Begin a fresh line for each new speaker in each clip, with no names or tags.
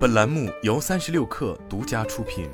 本栏目由三十六氪独家出品。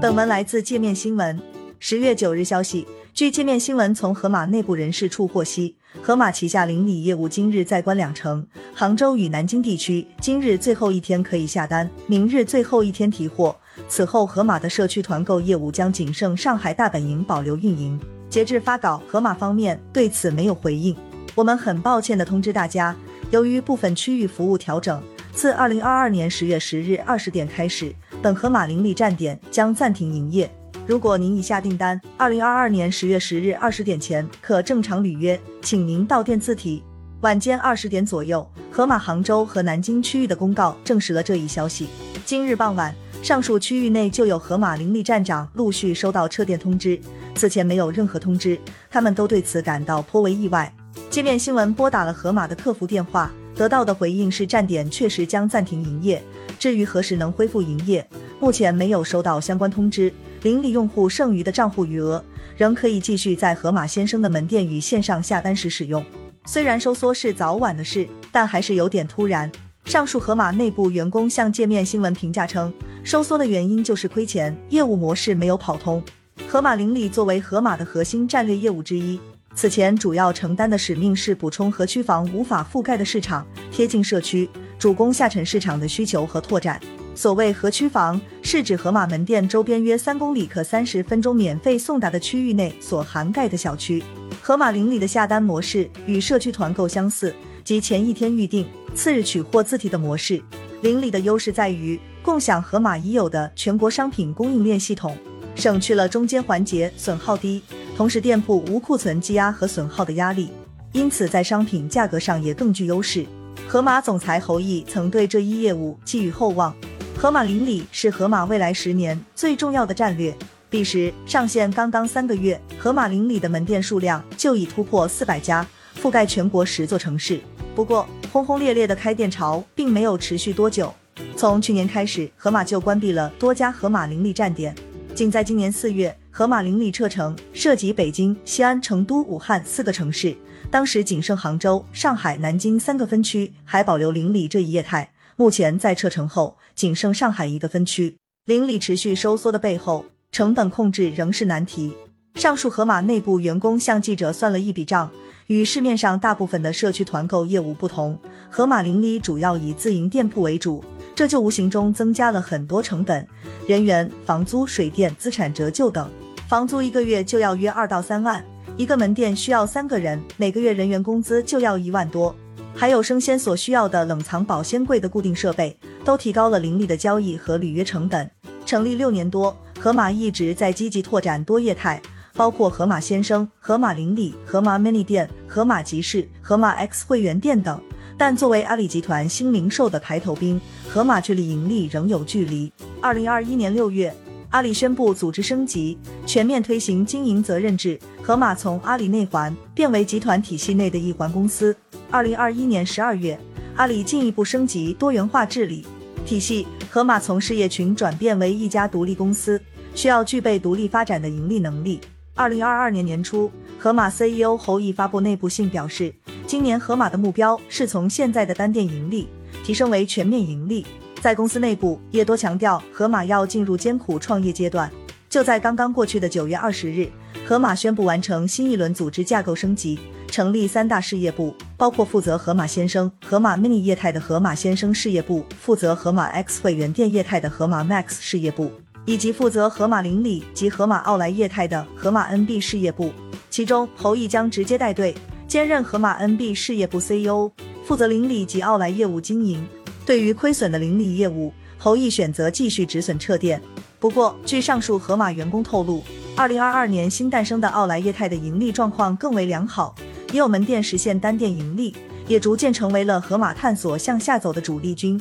本文来自界面新闻。十月九日消息，据界面新闻从盒马内部人士处获悉，盒马旗下邻里业务今日在关两成，杭州与南京地区今日最后一天可以下单，明日最后一天提货。此后，盒马的社区团购业务将仅剩上海大本营保留运营。截至发稿，盒马方面对此没有回应。我们很抱歉地通知大家，由于部分区域服务调整，自二零二二年十月十日二十点开始，本盒马邻里站点将暂停营业。如果您已下订单，二零二二年十月十日二十点前可正常履约，请您到店自提。晚间二十点左右，盒马杭州和南京区域的公告证实了这一消息。今日傍晚，上述区域内就有盒马邻里站长陆续收到撤店通知，此前没有任何通知，他们都对此感到颇为意外。界面新闻拨打了盒马的客服电话，得到的回应是站点确实将暂停营业。至于何时能恢复营业，目前没有收到相关通知。邻里用户剩余的账户余额仍可以继续在盒马先生的门店与线上下单时使用。虽然收缩是早晚的事，但还是有点突然。上述盒马内部员工向界面新闻评价称，收缩的原因就是亏钱，业务模式没有跑通。盒马邻里作为盒马的核心战略业务之一。此前主要承担的使命是补充河区房无法覆盖的市场，贴近社区，主攻下沉市场的需求和拓展。所谓河区房，是指盒马门店周边约三公里可三十分钟免费送达的区域内所涵盖的小区。盒马邻里的下单模式与社区团购相似，即前一天预定，次日取货自提的模式。邻里的优势在于共享盒马已有的全国商品供应链系统，省去了中间环节，损耗低。同时，店铺无库存积压和损耗的压力，因此在商品价格上也更具优势。盒马总裁侯毅曾对这一业务寄予厚望。盒马邻里是盒马未来十年最重要的战略。彼时上线刚刚三个月，盒马邻里的门店数量就已突破四百家，覆盖全国十座城市。不过，轰轰烈烈的开店潮并没有持续多久。从去年开始，盒马就关闭了多家盒马邻里站点。仅在今年四月。盒马邻里撤城，涉及北京、西安、成都、武汉四个城市，当时仅剩杭州、上海、南京三个分区还保留邻里这一业态。目前在撤城后，仅剩上海一个分区。邻里持续收缩的背后，成本控制仍是难题。上述盒马内部员工向记者算了一笔账，与市面上大部分的社区团购业务不同，盒马邻里主要以自营店铺为主。这就无形中增加了很多成本，人员、房租、水电、资产折旧等。房租一个月就要约二到三万，一个门店需要三个人，每个月人员工资就要一万多。还有生鲜所需要的冷藏保鲜柜的固定设备，都提高了林立的交易和履约成本。成立六年多，盒马一直在积极拓展多业态，包括盒马鲜生、盒马邻里、盒马 mini 店、盒马集市、盒马 X 会员店等。但作为阿里集团新零售的排头兵，盒马距离盈利仍有距离。二零二一年六月，阿里宣布组织升级，全面推行经营责任制，盒马从阿里内环变为集团体系内的一环公司。二零二一年十二月，阿里进一步升级多元化治理体系，盒马从事业群转变为一家独立公司，需要具备独立发展的盈利能力。二零二二年年初，盒马 CEO 侯毅发布内部信表示。今年盒马的目标是从现在的单店盈利提升为全面盈利，在公司内部也多强调盒马要进入艰苦创业阶段。就在刚刚过去的九月二十日，盒马宣布完成新一轮组织架构升级，成立三大事业部，包括负责盒马先生、盒马 mini 业态的盒马先生事业部，负责盒马 X 会员店业态的盒马 Max 事业部，以及负责盒马邻里及盒马奥莱业态的盒马 NB 事业部。其中，侯毅将直接带队。兼任盒马 NB 事业部 CEO，负责邻里及奥莱业务经营。对于亏损的邻里业务，侯毅选择继续止损撤店。不过，据上述盒马员工透露，二零二二年新诞生的奥莱业态的盈利状况更为良好，也有门店实现单店盈利，也逐渐成为了盒马探索向下走的主力军。